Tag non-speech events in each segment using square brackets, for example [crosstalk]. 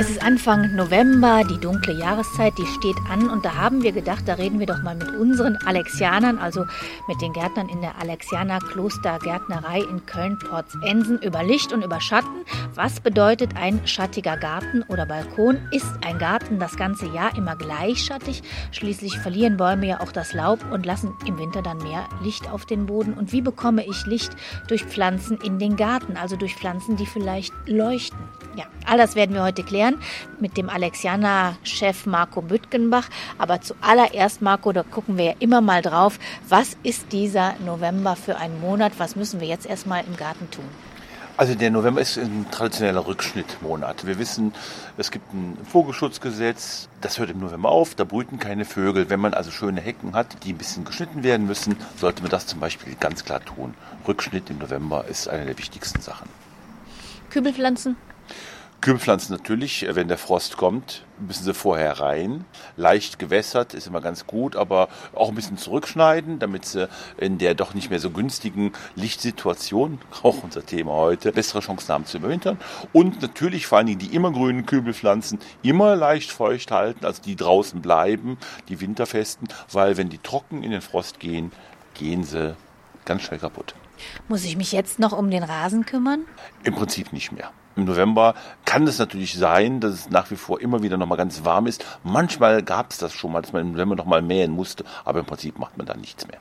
Es ist Anfang November, die dunkle Jahreszeit, die steht an und da haben wir gedacht, da reden wir doch mal mit unseren Alexianern, also mit den Gärtnern in der Alexianer Klostergärtnerei in Köln-Porzensen über Licht und über Schatten. Was bedeutet ein schattiger Garten oder Balkon? Ist ein Garten das ganze Jahr immer gleich schattig? Schließlich verlieren Bäume ja auch das Laub und lassen im Winter dann mehr Licht auf den Boden. Und wie bekomme ich Licht durch Pflanzen in den Garten, also durch Pflanzen, die vielleicht leuchten? Ja, all das werden wir heute klären mit dem Alexianer-Chef Marco Büttgenbach. Aber zuallererst, Marco, da gucken wir ja immer mal drauf, was ist dieser November für ein Monat? Was müssen wir jetzt erstmal im Garten tun? Also der November ist ein traditioneller Rückschnittmonat. Wir wissen, es gibt ein Vogelschutzgesetz, das hört im November auf, da brüten keine Vögel. Wenn man also schöne Hecken hat, die ein bisschen geschnitten werden müssen, sollte man das zum Beispiel ganz klar tun. Rückschnitt im November ist eine der wichtigsten Sachen. Kübelpflanzen? Kübelpflanzen natürlich, wenn der Frost kommt, müssen sie vorher rein. Leicht gewässert ist immer ganz gut, aber auch ein bisschen zurückschneiden, damit sie in der doch nicht mehr so günstigen Lichtsituation, [laughs] auch unser Thema heute, bessere Chancen haben zu überwintern. Und natürlich vor allen Dingen die immergrünen Kübelpflanzen immer leicht feucht halten, also die draußen bleiben, die winterfesten, weil wenn die trocken in den Frost gehen, gehen sie ganz schnell kaputt. Muss ich mich jetzt noch um den Rasen kümmern? Im Prinzip nicht mehr. Im November kann es natürlich sein, dass es nach wie vor immer wieder noch mal ganz warm ist. Manchmal gab es das schon mal, dass man im November noch mal mähen musste, aber im Prinzip macht man da nichts mehr.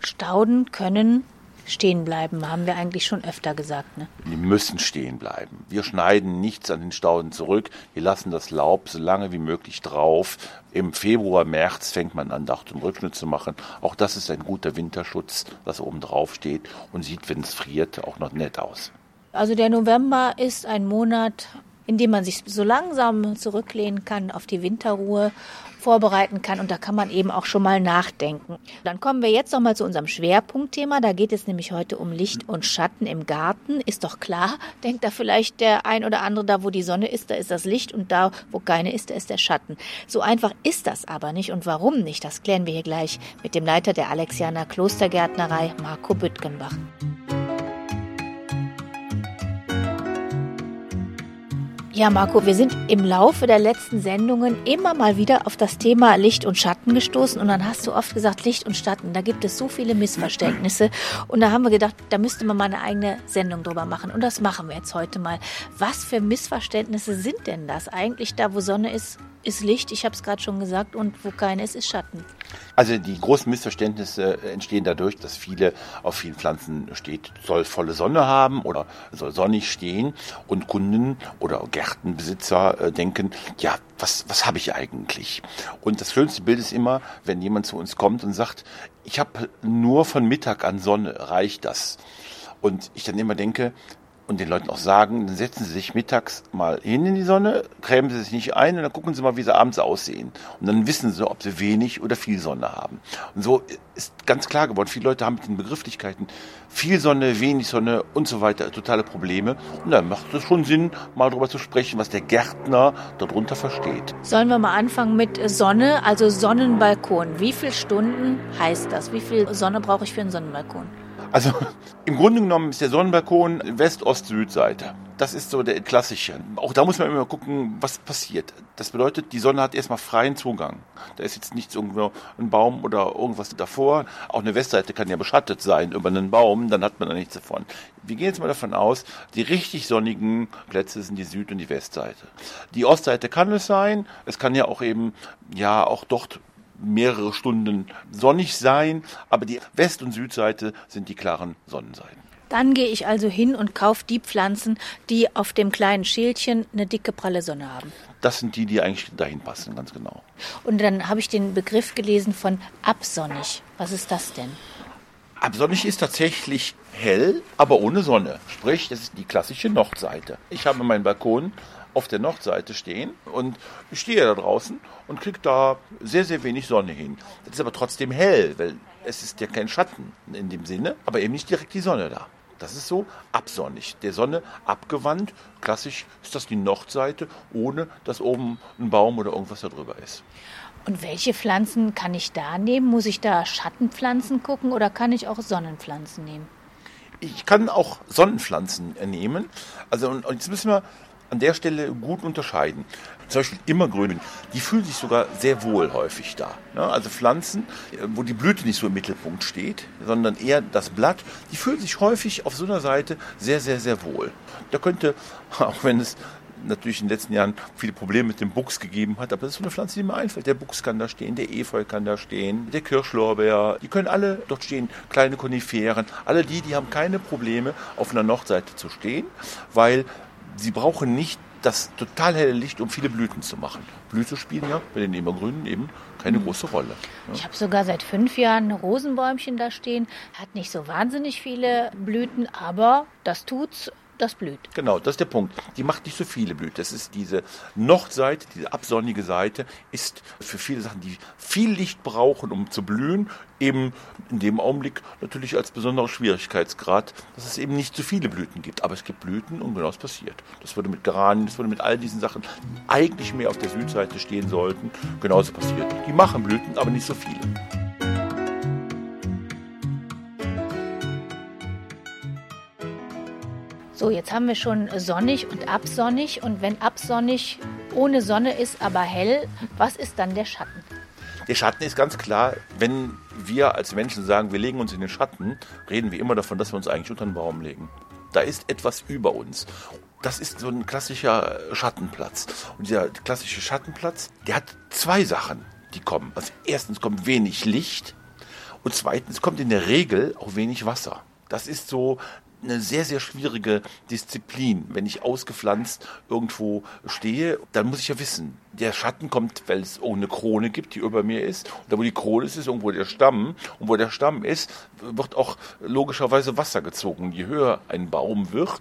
Stauden können stehen bleiben, haben wir eigentlich schon öfter gesagt. Ne? Die müssen stehen bleiben. Wir schneiden nichts an den Stauden zurück. Wir lassen das Laub so lange wie möglich drauf. Im Februar, März fängt man an, Dach zum Rückschnitt zu machen. Auch das ist ein guter Winterschutz, das oben drauf steht und sieht, wenn es friert, auch noch nett aus. Also der November ist ein Monat, in dem man sich so langsam zurücklehnen kann, auf die Winterruhe vorbereiten kann und da kann man eben auch schon mal nachdenken. Dann kommen wir jetzt noch mal zu unserem Schwerpunktthema. Da geht es nämlich heute um Licht und Schatten im Garten. Ist doch klar, denkt da vielleicht der ein oder andere, da wo die Sonne ist, da ist das Licht und da wo keine ist, da ist der Schatten. So einfach ist das aber nicht und warum nicht, das klären wir hier gleich mit dem Leiter der Alexianer Klostergärtnerei, Marco Büttgenbach. Ja, Marco, wir sind im Laufe der letzten Sendungen immer mal wieder auf das Thema Licht und Schatten gestoßen und dann hast du oft gesagt, Licht und Schatten, da gibt es so viele Missverständnisse und da haben wir gedacht, da müsste man mal eine eigene Sendung drüber machen und das machen wir jetzt heute mal. Was für Missverständnisse sind denn das eigentlich da, wo Sonne ist, ist Licht, ich habe es gerade schon gesagt, und wo keine ist, ist Schatten. Also die großen Missverständnisse entstehen dadurch, dass viele auf vielen Pflanzen steht, soll volle Sonne haben oder soll sonnig stehen und Kunden oder Gärtenbesitzer äh, denken, ja, was, was habe ich eigentlich? Und das schönste Bild ist immer, wenn jemand zu uns kommt und sagt, ich habe nur von Mittag an Sonne, reicht das? Und ich dann immer denke, und den Leuten auch sagen, dann setzen sie sich mittags mal hin in die Sonne, cremen sie sich nicht ein und dann gucken sie mal, wie sie abends aussehen. Und dann wissen sie, ob sie wenig oder viel Sonne haben. Und so ist ganz klar geworden, viele Leute haben mit den Begrifflichkeiten viel Sonne, wenig Sonne und so weiter totale Probleme. Und dann macht es schon Sinn, mal darüber zu sprechen, was der Gärtner darunter versteht. Sollen wir mal anfangen mit Sonne, also Sonnenbalkon. Wie viele Stunden heißt das? Wie viel Sonne brauche ich für einen Sonnenbalkon? Also [laughs] im Grunde genommen ist der Sonnenbalkon West-Ost-Süd-Seite. Das ist so der klassische. Auch da muss man immer gucken, was passiert. Das bedeutet, die Sonne hat erstmal freien Zugang. Da ist jetzt nichts irgendwo ein Baum oder irgendwas davor. Auch eine Westseite kann ja beschattet sein über einen Baum, dann hat man da nichts davon. Wir gehen jetzt mal davon aus, die richtig sonnigen Plätze sind die Süd- und die Westseite. Die Ostseite kann es sein. Es kann ja auch eben, ja, auch dort mehrere Stunden sonnig sein, aber die West- und Südseite sind die klaren Sonnenseiten. Dann gehe ich also hin und kaufe die Pflanzen, die auf dem kleinen Schälchen eine dicke pralle Sonne haben. Das sind die, die eigentlich dahin passen, ganz genau. Und dann habe ich den Begriff gelesen von absonnig. Was ist das denn? Absonnig ist tatsächlich hell, aber ohne Sonne. Sprich, das ist die klassische Nordseite. Ich habe meinen Balkon auf der Nordseite stehen und ich stehe da draußen und kriege da sehr, sehr wenig Sonne hin. Das ist aber trotzdem hell, weil es ist ja kein Schatten in dem Sinne, aber eben nicht direkt die Sonne da. Das ist so absonnig, der Sonne abgewandt. Klassisch ist das die Nordseite, ohne dass oben ein Baum oder irgendwas da drüber ist. Und welche Pflanzen kann ich da nehmen? Muss ich da Schattenpflanzen gucken oder kann ich auch Sonnenpflanzen nehmen? Ich kann auch Sonnenpflanzen nehmen. Also und jetzt müssen wir an der Stelle gut unterscheiden. Zum Beispiel Immergrüne, die fühlen sich sogar sehr wohl häufig da. Ne? Also Pflanzen, wo die Blüte nicht so im Mittelpunkt steht, sondern eher das Blatt, die fühlen sich häufig auf so einer Seite sehr, sehr, sehr wohl. Da könnte, [laughs] auch wenn es natürlich in den letzten Jahren viele Probleme mit dem Buchs gegeben hat, aber das ist so eine Pflanze, die mir einfällt. Der Buchs kann da stehen, der Efeu kann da stehen, der Kirschlorbeer, die können alle dort stehen, kleine Koniferen, alle die, die haben keine Probleme, auf einer Nordseite zu stehen, weil sie brauchen nicht das total helle Licht, um viele Blüten zu machen. Blüte spielen ja bei den Immergrünen eben keine mhm. große Rolle. Ja. Ich habe sogar seit fünf Jahren ein Rosenbäumchen da stehen. Hat nicht so wahnsinnig viele Blüten, aber das tut's das blüht. Genau, das ist der Punkt. Die macht nicht so viele Blüten. Das ist diese Nordseite, diese absonnige Seite, ist für viele Sachen, die viel Licht brauchen, um zu blühen, eben in dem Augenblick natürlich als besonderer Schwierigkeitsgrad, dass es eben nicht zu viele Blüten gibt. Aber es gibt Blüten und genau das passiert. Das würde mit Geranien, das würde mit all diesen Sachen, die eigentlich mehr auf der Südseite stehen sollten, genauso passieren. Die machen Blüten, aber nicht so viele. So, jetzt haben wir schon sonnig und absonnig. Und wenn absonnig ohne Sonne ist, aber hell, was ist dann der Schatten? Der Schatten ist ganz klar, wenn wir als Menschen sagen, wir legen uns in den Schatten, reden wir immer davon, dass wir uns eigentlich unter einen Baum legen. Da ist etwas über uns. Das ist so ein klassischer Schattenplatz. Und dieser klassische Schattenplatz, der hat zwei Sachen, die kommen. Also erstens kommt wenig Licht und zweitens kommt in der Regel auch wenig Wasser. Das ist so eine sehr, sehr schwierige Disziplin. Wenn ich ausgepflanzt irgendwo stehe, dann muss ich ja wissen, der Schatten kommt, weil es eine Krone gibt, die über mir ist. Und da, wo die Krone ist, ist irgendwo der Stamm. Und wo der Stamm ist, wird auch logischerweise Wasser gezogen. Je höher ein Baum wird,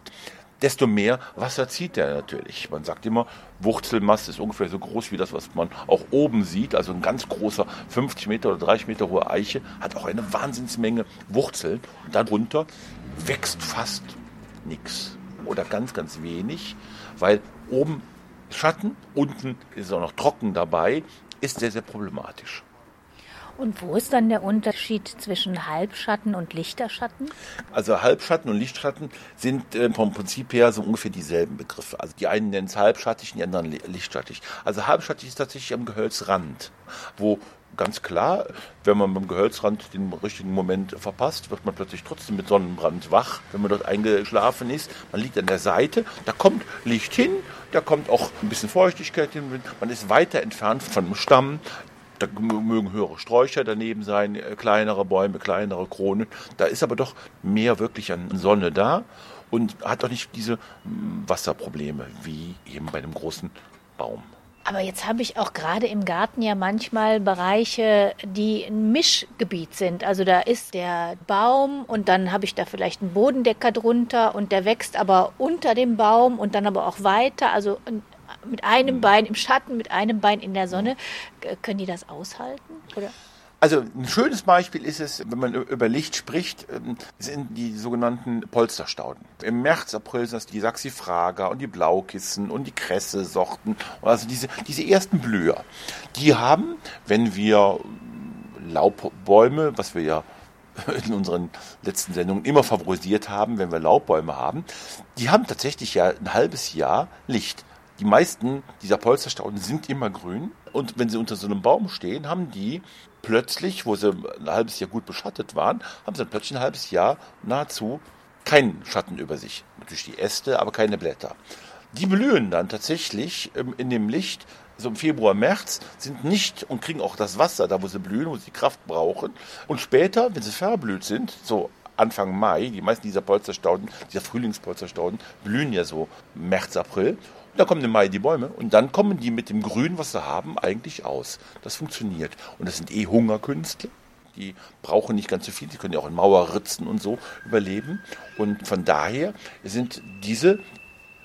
desto mehr Wasser zieht er natürlich. Man sagt immer, Wurzelmast ist ungefähr so groß wie das, was man auch oben sieht. Also ein ganz großer 50 Meter oder 30 Meter hohe Eiche hat auch eine Wahnsinnsmenge Wurzeln. Und darunter wächst fast nichts oder ganz, ganz wenig, weil oben Schatten, unten ist auch noch trocken dabei, ist sehr, sehr problematisch. Und wo ist dann der Unterschied zwischen Halbschatten und Lichterschatten? Also Halbschatten und Lichtschatten sind äh, vom Prinzip her so ungefähr dieselben Begriffe. Also die einen nennen es halbschattig, die anderen lichtschattig. Also halbschattig ist tatsächlich am Gehölzrand, wo ganz klar, wenn man beim Gehölzrand den richtigen Moment verpasst, wird man plötzlich trotzdem mit Sonnenbrand wach, wenn man dort eingeschlafen ist. Man liegt an der Seite, da kommt Licht hin, da kommt auch ein bisschen Feuchtigkeit hin, man ist weiter entfernt vom Stamm, da mögen höhere Sträucher daneben sein, äh, kleinere Bäume, kleinere Kronen. Da ist aber doch mehr wirklich an Sonne da und hat auch nicht diese hm, Wasserprobleme wie eben bei einem großen Baum. Aber jetzt habe ich auch gerade im Garten ja manchmal Bereiche, die ein Mischgebiet sind. Also da ist der Baum und dann habe ich da vielleicht einen Bodendecker drunter und der wächst aber unter dem Baum und dann aber auch weiter. Also mit einem hm. Bein im Schatten, mit einem Bein in der Sonne. Können die das aushalten? Oder? Also ein schönes Beispiel ist es, wenn man über Licht spricht, ähm, sind die sogenannten Polsterstauden. Im März, April sind das die Saxifraga und die Blaukissen und die Kresse-Sorten, also diese, diese ersten Blüher. Die haben, wenn wir Laubbäume, was wir ja [laughs] in unseren letzten Sendungen immer favorisiert haben, wenn wir Laubbäume haben, die haben tatsächlich ja ein halbes Jahr Licht. Die meisten dieser Polsterstauden sind immer grün. Und wenn sie unter so einem Baum stehen, haben die plötzlich, wo sie ein halbes Jahr gut beschattet waren, haben sie dann plötzlich ein halbes Jahr nahezu keinen Schatten über sich. Natürlich die Äste, aber keine Blätter. Die blühen dann tatsächlich ähm, in dem Licht, so im Februar, März, sind nicht und kriegen auch das Wasser, da wo sie blühen, wo sie die Kraft brauchen. Und später, wenn sie verblüht sind, so Anfang Mai, die meisten dieser Polsterstauden, dieser Frühlingspolsterstauden, blühen ja so März, April. Da kommen im Mai die Bäume und dann kommen die mit dem Grün, was sie haben, eigentlich aus. Das funktioniert. Und das sind eh Hungerkünstler. Die brauchen nicht ganz so viel, die können ja auch in Mauerritzen und so überleben. Und von daher sind diese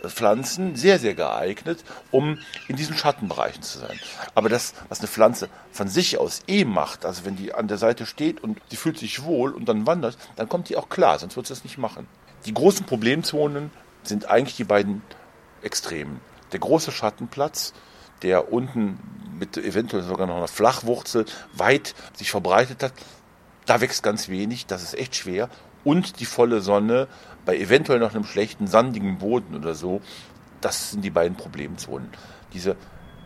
Pflanzen sehr, sehr geeignet, um in diesen Schattenbereichen zu sein. Aber das, was eine Pflanze von sich aus eh macht, also wenn die an der Seite steht und sie fühlt sich wohl und dann wandert, dann kommt die auch klar, sonst wird sie das nicht machen. Die großen Problemzonen sind eigentlich die beiden Extremen. Der große Schattenplatz, der unten mit eventuell sogar noch einer Flachwurzel weit sich verbreitet hat. Da wächst ganz wenig, das ist echt schwer. Und die volle Sonne bei eventuell noch einem schlechten, sandigen Boden oder so, das sind die beiden Problemzonen. Diese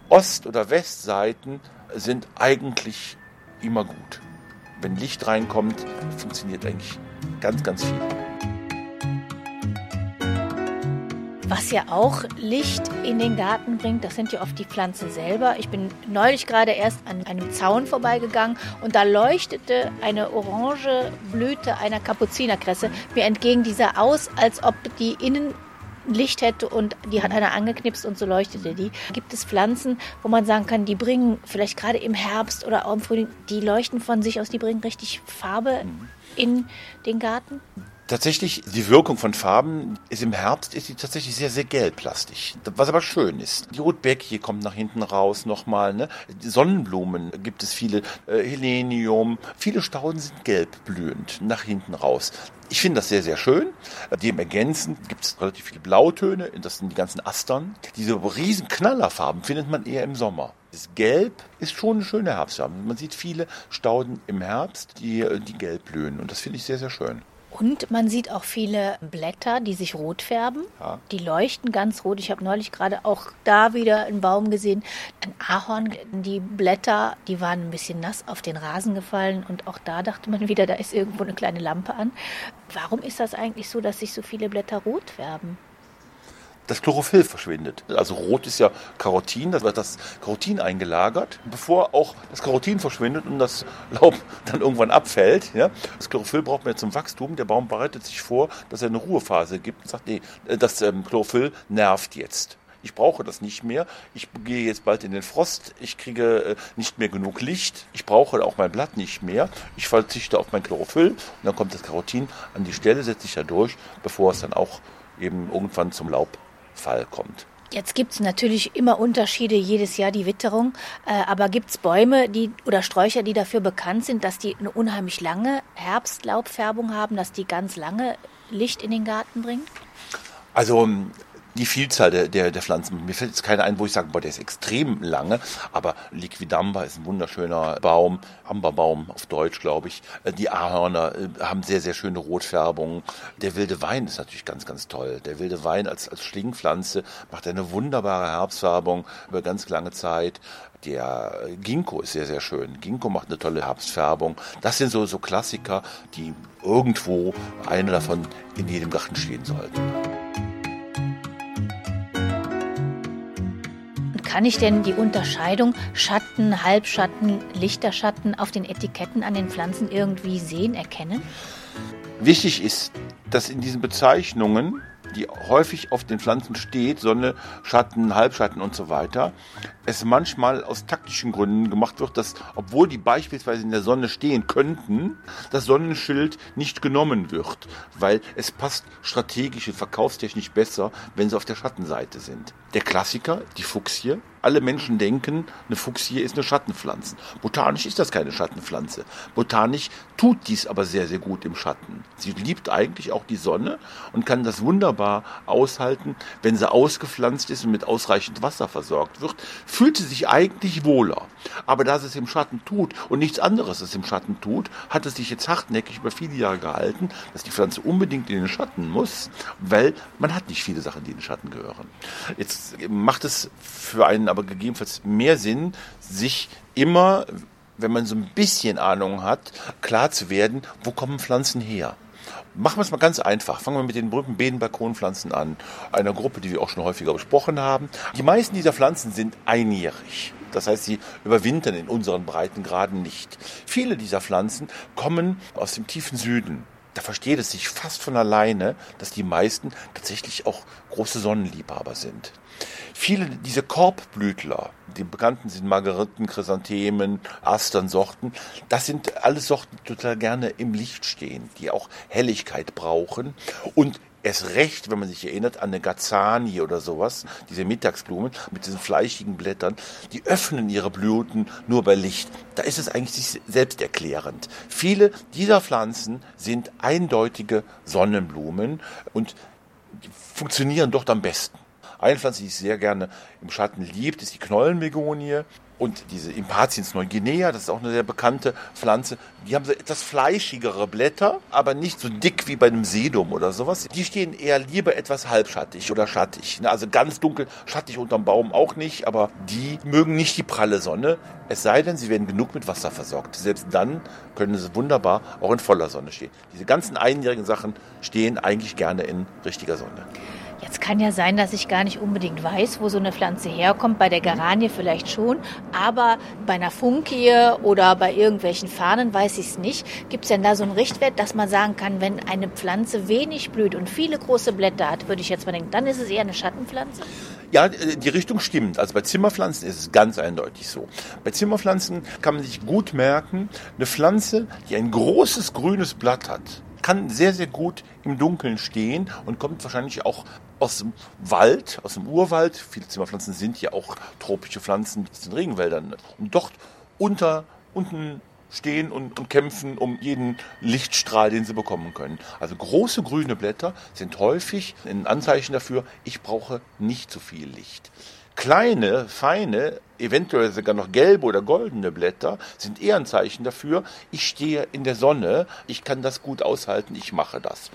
Ost- oder Westseiten sind eigentlich immer gut. Wenn Licht reinkommt, funktioniert eigentlich ganz, ganz viel. Was ja auch Licht in den Garten bringt, das sind ja oft die Pflanzen selber. Ich bin neulich gerade erst an einem Zaun vorbeigegangen und da leuchtete eine orange Blüte einer Kapuzinerkresse mir entgegen. Die sah aus, als ob die innen Licht hätte und die hat einer angeknipst und so leuchtete die. Gibt es Pflanzen, wo man sagen kann, die bringen vielleicht gerade im Herbst oder auch im Frühling, die leuchten von sich aus, die bringen richtig Farbe in den Garten? Tatsächlich, die Wirkung von Farben ist im Herbst ist sie tatsächlich sehr, sehr gelblastig. Was aber schön ist. Die Rotbeckie kommt nach hinten raus nochmal. Ne? Sonnenblumen gibt es viele. Äh, Helenium. Viele Stauden sind gelbblühend nach hinten raus. Ich finde das sehr, sehr schön. Dem ergänzend gibt es relativ viele Blautöne. Das sind die ganzen Astern. Diese riesen Knallerfarben findet man eher im Sommer. Das Gelb ist schon eine schöne Herbstfarbe. Man sieht viele Stauden im Herbst, die, die gelb blühen. Und das finde ich sehr, sehr schön. Und man sieht auch viele Blätter, die sich rot färben. Ja. Die leuchten ganz rot. Ich habe neulich gerade auch da wieder einen Baum gesehen, ein Ahorn. Die Blätter, die waren ein bisschen nass auf den Rasen gefallen. Und auch da dachte man wieder, da ist irgendwo eine kleine Lampe an. Warum ist das eigentlich so, dass sich so viele Blätter rot färben? Das Chlorophyll verschwindet. Also rot ist ja Karotin, da wird das Karotin eingelagert, bevor auch das Karotin verschwindet und das Laub [laughs] dann irgendwann abfällt. Ja. Das Chlorophyll braucht man ja zum Wachstum. Der Baum bereitet sich vor, dass er eine Ruhephase gibt und sagt, nee, das ähm, Chlorophyll nervt jetzt. Ich brauche das nicht mehr. Ich gehe jetzt bald in den Frost. Ich kriege äh, nicht mehr genug Licht. Ich brauche auch mein Blatt nicht mehr. Ich verzichte auf mein Chlorophyll und dann kommt das Karotin an die Stelle, setzt sich da durch, bevor es dann auch eben irgendwann zum Laub Fall kommt. Jetzt gibt es natürlich immer Unterschiede jedes Jahr die Witterung, äh, aber gibt es Bäume die, oder Sträucher, die dafür bekannt sind, dass die eine unheimlich lange Herbstlaubfärbung haben, dass die ganz lange Licht in den Garten bringen? Also die Vielzahl der, der, der Pflanzen. Mir fällt jetzt keiner ein, wo ich sage, boah, der ist extrem lange, aber Liquidamba ist ein wunderschöner Baum, Amberbaum auf Deutsch, glaube ich. Äh, die Ahorner äh, haben sehr, sehr schöne Rotfärbungen. Der wilde Wein ist natürlich ganz, ganz toll. Der wilde Wein als, als Schlingpflanze macht eine wunderbare Herbstfärbung über ganz lange Zeit. Der Ginkgo ist sehr, sehr schön. Ginkgo macht eine tolle Herbstfärbung. Das sind so, so Klassiker, die irgendwo eine davon in jedem Garten stehen sollten. Kann ich denn die Unterscheidung Schatten, Halbschatten, Lichterschatten auf den Etiketten an den Pflanzen irgendwie sehen, erkennen? Wichtig ist, dass in diesen Bezeichnungen die häufig auf den Pflanzen steht, Sonne, Schatten, Halbschatten und so weiter, es manchmal aus taktischen Gründen gemacht wird, dass, obwohl die beispielsweise in der Sonne stehen könnten, das Sonnenschild nicht genommen wird, weil es passt strategisch und verkaufstechnisch besser, wenn sie auf der Schattenseite sind. Der Klassiker, die Fuchsie, alle Menschen denken, eine Fuchsie ist eine Schattenpflanze. Botanisch ist das keine Schattenpflanze. Botanisch tut dies aber sehr, sehr gut im Schatten. Sie liebt eigentlich auch die Sonne und kann das wunderbar aushalten, wenn sie ausgepflanzt ist und mit ausreichend Wasser versorgt wird, fühlt sie sich eigentlich wohler. Aber da sie es im Schatten tut und nichts anderes es im Schatten tut, hat es sich jetzt hartnäckig über viele Jahre gehalten, dass die Pflanze unbedingt in den Schatten muss, weil man hat nicht viele Sachen, die in den Schatten gehören. Jetzt macht es für einen aber gegebenenfalls mehr Sinn, sich immer, wenn man so ein bisschen Ahnung hat, klar zu werden, wo kommen Pflanzen her. Machen wir es mal ganz einfach. Fangen wir mit den berühmten Bedenbalkonpflanzen an. Einer Gruppe, die wir auch schon häufiger besprochen haben. Die meisten dieser Pflanzen sind einjährig. Das heißt, sie überwintern in unseren Breitengraden nicht. Viele dieser Pflanzen kommen aus dem tiefen Süden da versteht es sich fast von alleine, dass die meisten tatsächlich auch große Sonnenliebhaber sind. Viele dieser Korbblütler, die bekannten sind Margeriten, Chrysanthemen, Asternsorten, das sind alles Sorten, die total gerne im Licht stehen, die auch Helligkeit brauchen und Erst recht, wenn man sich erinnert an eine Gazanie oder sowas, diese Mittagsblumen mit diesen fleischigen Blättern, die öffnen ihre Blüten nur bei Licht. Da ist es eigentlich sich selbst erklärend. Viele dieser Pflanzen sind eindeutige Sonnenblumen und funktionieren dort am besten. Eine Pflanze, die ich sehr gerne im Schatten liebt, ist die Knollenbegonie. Und diese Impatiens Neuguinea, das ist auch eine sehr bekannte Pflanze, die haben so etwas fleischigere Blätter, aber nicht so dick wie bei einem Sedum oder sowas. Die stehen eher lieber etwas halbschattig oder schattig. Ne? Also ganz dunkel, schattig unterm Baum auch nicht, aber die mögen nicht die pralle Sonne. Es sei denn, sie werden genug mit Wasser versorgt. Selbst dann können sie wunderbar auch in voller Sonne stehen. Diese ganzen einjährigen Sachen stehen eigentlich gerne in richtiger Sonne. Jetzt kann ja sein, dass ich gar nicht unbedingt weiß, wo so eine Pflanze herkommt. Bei der Garanie vielleicht schon, aber bei einer Funkie oder bei irgendwelchen Fahnen weiß ich es nicht. Gibt es denn da so einen Richtwert, dass man sagen kann, wenn eine Pflanze wenig blüht und viele große Blätter hat, würde ich jetzt mal denken, dann ist es eher eine Schattenpflanze? Ja, die Richtung stimmt. Also bei Zimmerpflanzen ist es ganz eindeutig so. Bei Zimmerpflanzen kann man sich gut merken, eine Pflanze, die ein großes grünes Blatt hat, kann sehr, sehr gut im Dunkeln stehen und kommt wahrscheinlich auch aus dem Wald, aus dem Urwald. Viele Zimmerpflanzen sind ja auch tropische Pflanzen aus den Regenwäldern. Und dort unter, unten stehen und, und, kämpfen um jeden Lichtstrahl, den sie bekommen können. Also große grüne Blätter sind häufig ein Anzeichen dafür, ich brauche nicht zu viel Licht. Kleine, feine, eventuell sogar noch gelbe oder goldene Blätter sind eher ein Zeichen dafür, ich stehe in der Sonne, ich kann das gut aushalten, ich mache das.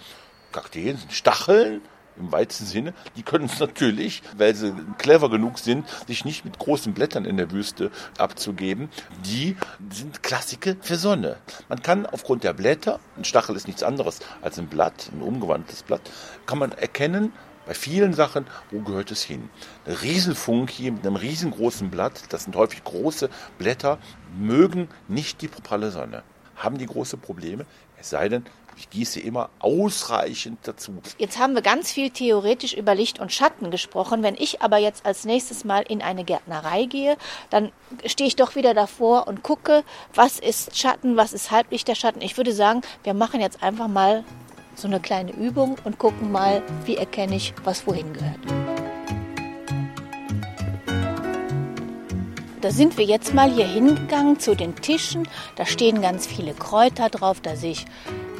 Kakteen sind Stacheln, im weitesten Sinne, die können es natürlich, weil sie clever genug sind, sich nicht mit großen Blättern in der Wüste abzugeben. Die sind Klassike für Sonne. Man kann aufgrund der Blätter, ein Stachel ist nichts anderes als ein Blatt, ein umgewandtes Blatt, kann man erkennen, bei vielen Sachen, wo gehört es hin? Eine Riesenfunkie mit einem riesengroßen Blatt, das sind häufig große Blätter, mögen nicht die pralle Sonne, haben die große Probleme, es sei denn, ich gieße immer ausreichend dazu. Jetzt haben wir ganz viel theoretisch über Licht und Schatten gesprochen. Wenn ich aber jetzt als nächstes Mal in eine Gärtnerei gehe, dann stehe ich doch wieder davor und gucke, was ist Schatten, was ist halblichter Schatten. Ich würde sagen, wir machen jetzt einfach mal so eine kleine Übung und gucken mal, wie erkenne ich, was wohin gehört. Da sind wir jetzt mal hier hingegangen zu den Tischen. Da stehen ganz viele Kräuter drauf. Da sehe ich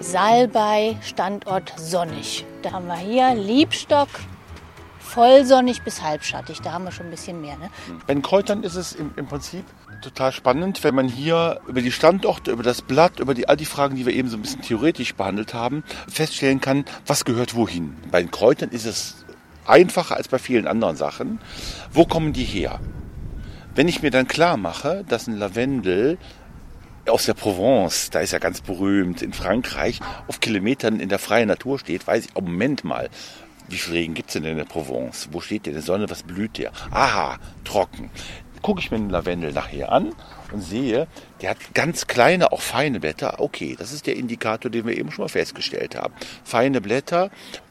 Salbei, Standort sonnig. Da haben wir hier Liebstock, vollsonnig bis halbschattig. Da haben wir schon ein bisschen mehr. Ne? Bei den Kräutern ist es im, im Prinzip total spannend, wenn man hier über die Standorte, über das Blatt, über die, all die Fragen, die wir eben so ein bisschen theoretisch behandelt haben, feststellen kann, was gehört wohin. Bei den Kräutern ist es einfacher als bei vielen anderen Sachen. Wo kommen die her? Wenn ich mir dann klar mache, dass ein Lavendel aus der Provence, da ist er ganz berühmt, in Frankreich, auf Kilometern in der freien Natur steht, weiß ich, oh Moment mal, wie viel Regen gibt es denn in der Provence? Wo steht der in der Sonne? Was blüht der? Aha, trocken gucke ich mir den Lavendel nachher an und sehe, der hat ganz kleine, auch feine Blätter. Okay, das ist der Indikator, den wir eben schon mal festgestellt haben. Feine Blätter,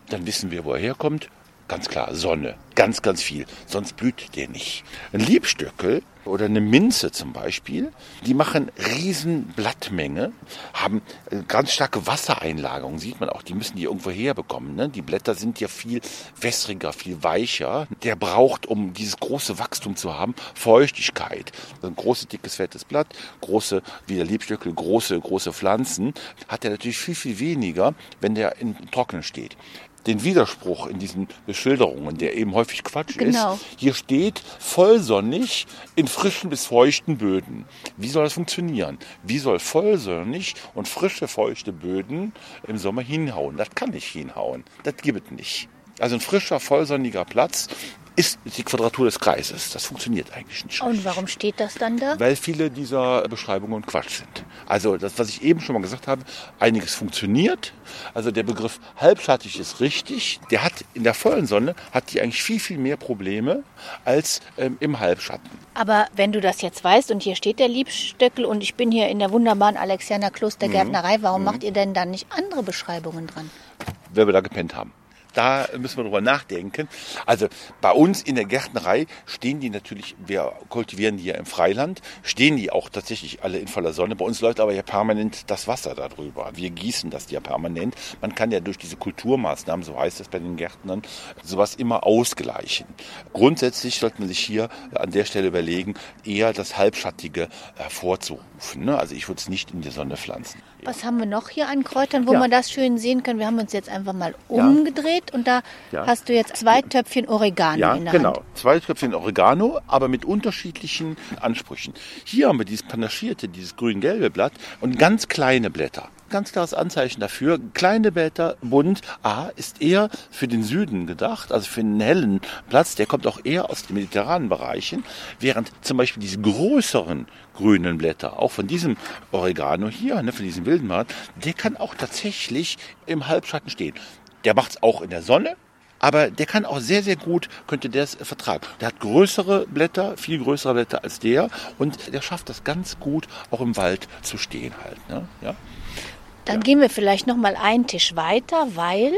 dann wissen wir, wo er herkommt. Ganz klar, Sonne, ganz, ganz viel. Sonst blüht der nicht. Ein Liebstöckel oder eine Minze zum Beispiel, die machen riesen Blattmenge, haben äh, ganz starke Wassereinlagerung, sieht man auch, die müssen die irgendwo herbekommen. Ne? Die Blätter sind ja viel wässriger, viel weicher. Der braucht, um dieses große Wachstum zu haben, Feuchtigkeit. Ein großes, dickes, fettes Blatt, große, wie der Liebstöckel, große, große Pflanzen, hat er natürlich viel, viel weniger, wenn der in Trocknen steht den Widerspruch in diesen Beschilderungen, der eben häufig Quatsch genau. ist. Hier steht vollsonnig in frischen bis feuchten Böden. Wie soll das funktionieren? Wie soll vollsonnig und frische, feuchte Böden im Sommer hinhauen? Das kann nicht hinhauen. Das gibt es nicht. Also ein frischer, vollsonniger Platz ist die Quadratur des Kreises. Das funktioniert eigentlich nicht. Und warum steht das dann da? Weil viele dieser Beschreibungen Quatsch sind. Also das, was ich eben schon mal gesagt habe, einiges funktioniert. Also der Begriff halbschattig ist richtig. Der hat in der vollen Sonne hat die eigentlich viel, viel mehr Probleme als ähm, im Halbschatten. Aber wenn du das jetzt weißt und hier steht der Liebstöckel und ich bin hier in der wunderbaren Alexianer Klostergärtnerei, warum mhm. macht ihr denn dann nicht andere Beschreibungen dran? Weil wir da gepennt haben. Da müssen wir drüber nachdenken. Also bei uns in der Gärtnerei stehen die natürlich, wir kultivieren die ja im Freiland, stehen die auch tatsächlich alle in voller Sonne. Bei uns läuft aber ja permanent das Wasser darüber. Wir gießen das ja permanent. Man kann ja durch diese Kulturmaßnahmen, so heißt es bei den Gärtnern, sowas immer ausgleichen. Grundsätzlich sollte man sich hier an der Stelle überlegen, eher das Halbschattige hervorzurufen. Ne? Also ich würde es nicht in die Sonne pflanzen. Was haben wir noch hier an Kräutern, wo ja. man das schön sehen kann? Wir haben uns jetzt einfach mal umgedreht Beet und da Ja. hast du jetzt zwei Töpfchen Oregano Ja, in der genau. Hand. Zwei Tröpfchen Oregano, aber mit unterschiedlichen Ansprüchen. Hier haben wir dieses panaschierte, dieses grün-gelbe Blatt und ganz kleine Blätter. Ganz klares Anzeichen dafür. Kleine Blätter, bunt. A ist eher für den Süden gedacht, also für einen hellen Platz. Der kommt auch eher aus den mediterranen Bereichen. Während zum Beispiel diese größeren grünen Blätter, auch von diesem Oregano hier, ne, von diesem wilden Markt, der kann auch tatsächlich im Halbschatten stehen. Der macht es auch in der Sonne, aber der kann auch sehr, sehr gut, könnte der es vertragen. Der hat größere Blätter, viel größere Blätter als der und der schafft das ganz gut, auch im Wald zu stehen halt. Ne? Ja? Dann gehen wir vielleicht noch mal einen Tisch weiter, weil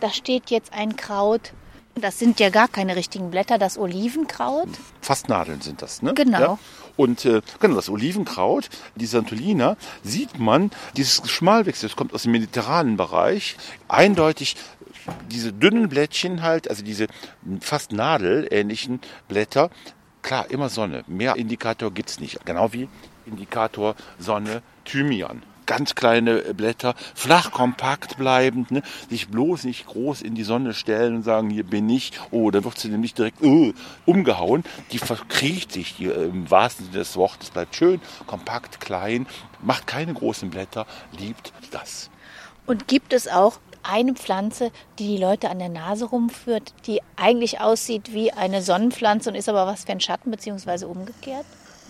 da steht jetzt ein Kraut. Das sind ja gar keine richtigen Blätter, das Olivenkraut. Fast Nadeln sind das. Ne? Genau. Ja? Und äh, genau, das Olivenkraut, die Santolina, sieht man, dieses Schmalwechsel, das kommt aus dem mediterranen Bereich, eindeutig diese dünnen Blättchen halt, also diese fast nadelähnlichen Blätter, klar, immer Sonne. Mehr Indikator gibt's nicht. Genau wie Indikator Sonne Thymian. Ganz kleine Blätter, flach, kompakt bleibend, ne? sich bloß nicht groß in die Sonne stellen und sagen, hier bin ich. Oh, dann wird sie nämlich direkt uh, umgehauen. Die verkriecht sich die, im wahrsten Sinne des Wortes, bleibt schön, kompakt, klein, macht keine großen Blätter, liebt das. Und gibt es auch eine Pflanze, die die Leute an der Nase rumführt, die eigentlich aussieht wie eine Sonnenpflanze und ist aber was für ein Schatten, beziehungsweise umgekehrt?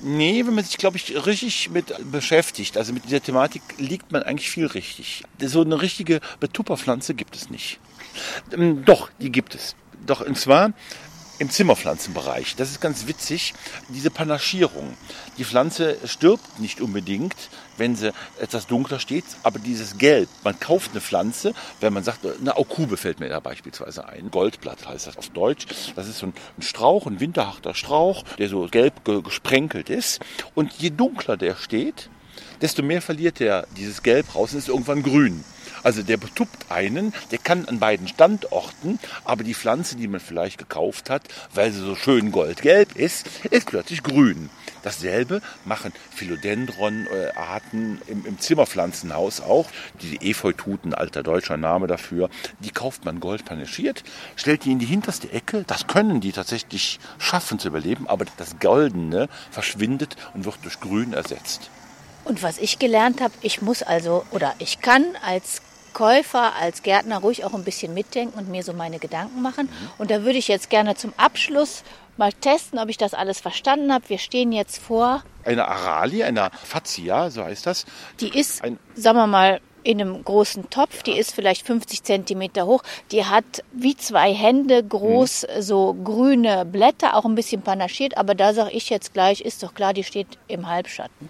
Nee, wenn man sich, glaube ich, richtig mit beschäftigt, also mit dieser Thematik, liegt man eigentlich viel richtig. So eine richtige Betupperpflanze gibt es nicht. Ähm, Doch, die gibt es. Doch, und zwar im Zimmerpflanzenbereich. Das ist ganz witzig, diese Panaschierung. Die Pflanze stirbt nicht unbedingt, wenn sie etwas dunkler steht, aber dieses Gelb, man kauft eine Pflanze, wenn man sagt, eine Aukube fällt mir da beispielsweise ein, Goldblatt heißt das auf Deutsch, das ist so ein Strauch, ein winterharter Strauch, der so gelb ge- gesprenkelt ist. Und je dunkler der steht, desto mehr verliert er dieses Gelb raus und ist irgendwann grün. Also der betuppt einen, der kann an beiden Standorten, aber die Pflanze, die man vielleicht gekauft hat, weil sie so schön goldgelb ist, ist plötzlich grün. Dasselbe machen Philodendron-Arten im, im Zimmerpflanzenhaus auch. Die Efeututen, alter deutscher Name dafür, die kauft man goldpanischiert, stellt die in die hinterste Ecke. Das können die tatsächlich schaffen zu überleben, aber das Goldene verschwindet und wird durch Grün ersetzt. Und was ich gelernt habe, ich muss also oder ich kann als Käufer, als Gärtner ruhig auch ein bisschen mitdenken und mir so meine Gedanken machen. Und da würde ich jetzt gerne zum Abschluss mal testen, ob ich das alles verstanden habe. Wir stehen jetzt vor, Eine Aralie, eine Fazia, so heißt das. die ist, Ein- sagen wir mal, in einem großen Topf, die ist vielleicht 50 Zentimeter hoch, die hat wie zwei Hände groß so grüne Blätter, auch ein bisschen panaschiert, aber da sage ich jetzt gleich, ist doch klar, die steht im Halbschatten.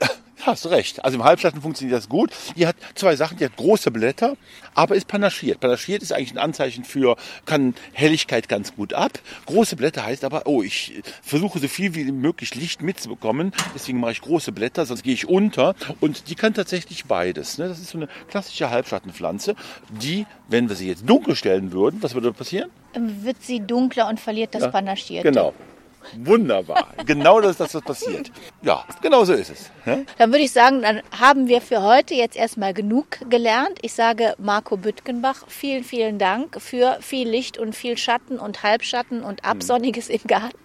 [laughs] Hast du recht. Also im Halbschatten funktioniert das gut. Die hat zwei Sachen. Die hat große Blätter, aber ist panaschiert. Panaschiert ist eigentlich ein Anzeichen für, kann Helligkeit ganz gut ab. Große Blätter heißt aber, oh, ich versuche so viel wie möglich Licht mitzubekommen. Deswegen mache ich große Blätter, sonst gehe ich unter. Und die kann tatsächlich beides. Ne? Das ist so eine klassische Halbschattenpflanze, die, wenn wir sie jetzt dunkel stellen würden, was würde passieren? Wird sie dunkler und verliert das Panaschierte. Genau. Wunderbar. genau das ist das, was passiert. Ja, genau so ist es. Ne? Dann würde ich sagen, dann haben wir für heute jetzt erstmal genug gelernt. Ich sage Marco Büttgenbach, vielen, vielen Dank für viel Licht und viel Schatten und Halbschatten und Absonniges im Garten.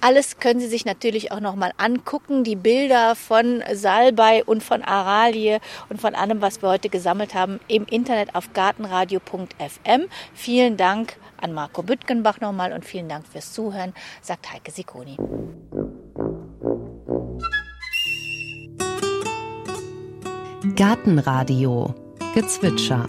Alles können Sie sich natürlich auch nochmal angucken. Die Bilder von Salbei und von Aralie und von allem, was wir heute gesammelt haben, im Internet auf gartenradio.fm. Vielen Dank an Marco Büttgenbach nochmal und vielen Dank fürs Zuhören, sagt Heike Sikoni. Gartenradio Gezwitscher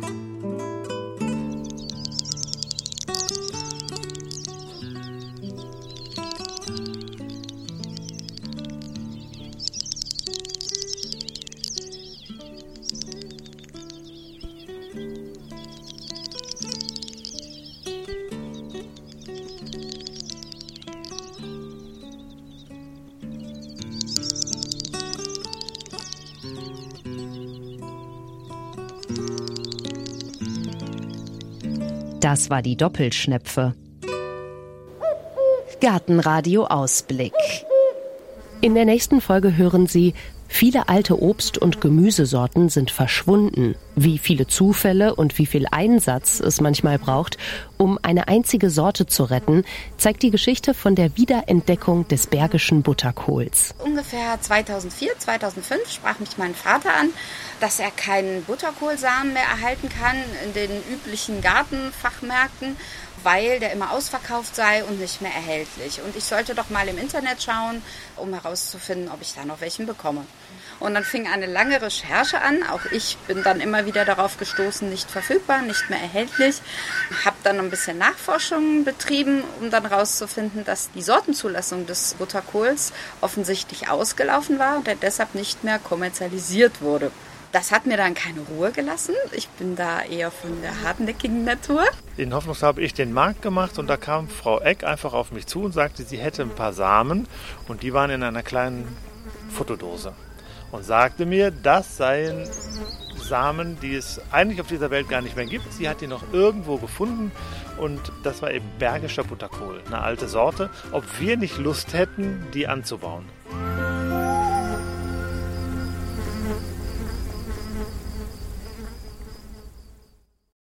Das war die Doppelschnepfe. Gartenradio Ausblick. In der nächsten Folge hören Sie, viele alte Obst- und Gemüsesorten sind verschwunden. Wie viele Zufälle und wie viel Einsatz es manchmal braucht, um eine einzige Sorte zu retten, zeigt die Geschichte von der Wiederentdeckung des bergischen Butterkohls. Ungefähr 2004, 2005 sprach mich mein Vater an, dass er keinen Butterkohlsamen mehr erhalten kann in den üblichen Gartenfachmärkten weil der immer ausverkauft sei und nicht mehr erhältlich. Und ich sollte doch mal im Internet schauen, um herauszufinden, ob ich da noch welchen bekomme. Und dann fing eine lange Recherche an. Auch ich bin dann immer wieder darauf gestoßen, nicht verfügbar, nicht mehr erhältlich. Habe dann ein bisschen Nachforschungen betrieben, um dann herauszufinden, dass die Sortenzulassung des Butterkohls offensichtlich ausgelaufen war und der deshalb nicht mehr kommerzialisiert wurde. Das hat mir dann keine Ruhe gelassen. Ich bin da eher von der hartnäckigen Natur. In Hoffnungs habe ich den Markt gemacht und da kam Frau Eck einfach auf mich zu und sagte, sie hätte ein paar Samen und die waren in einer kleinen Fotodose und sagte mir, das seien Samen, die es eigentlich auf dieser Welt gar nicht mehr gibt. Sie hat die noch irgendwo gefunden und das war eben Bergischer Butterkohl, eine alte Sorte. Ob wir nicht Lust hätten, die anzubauen.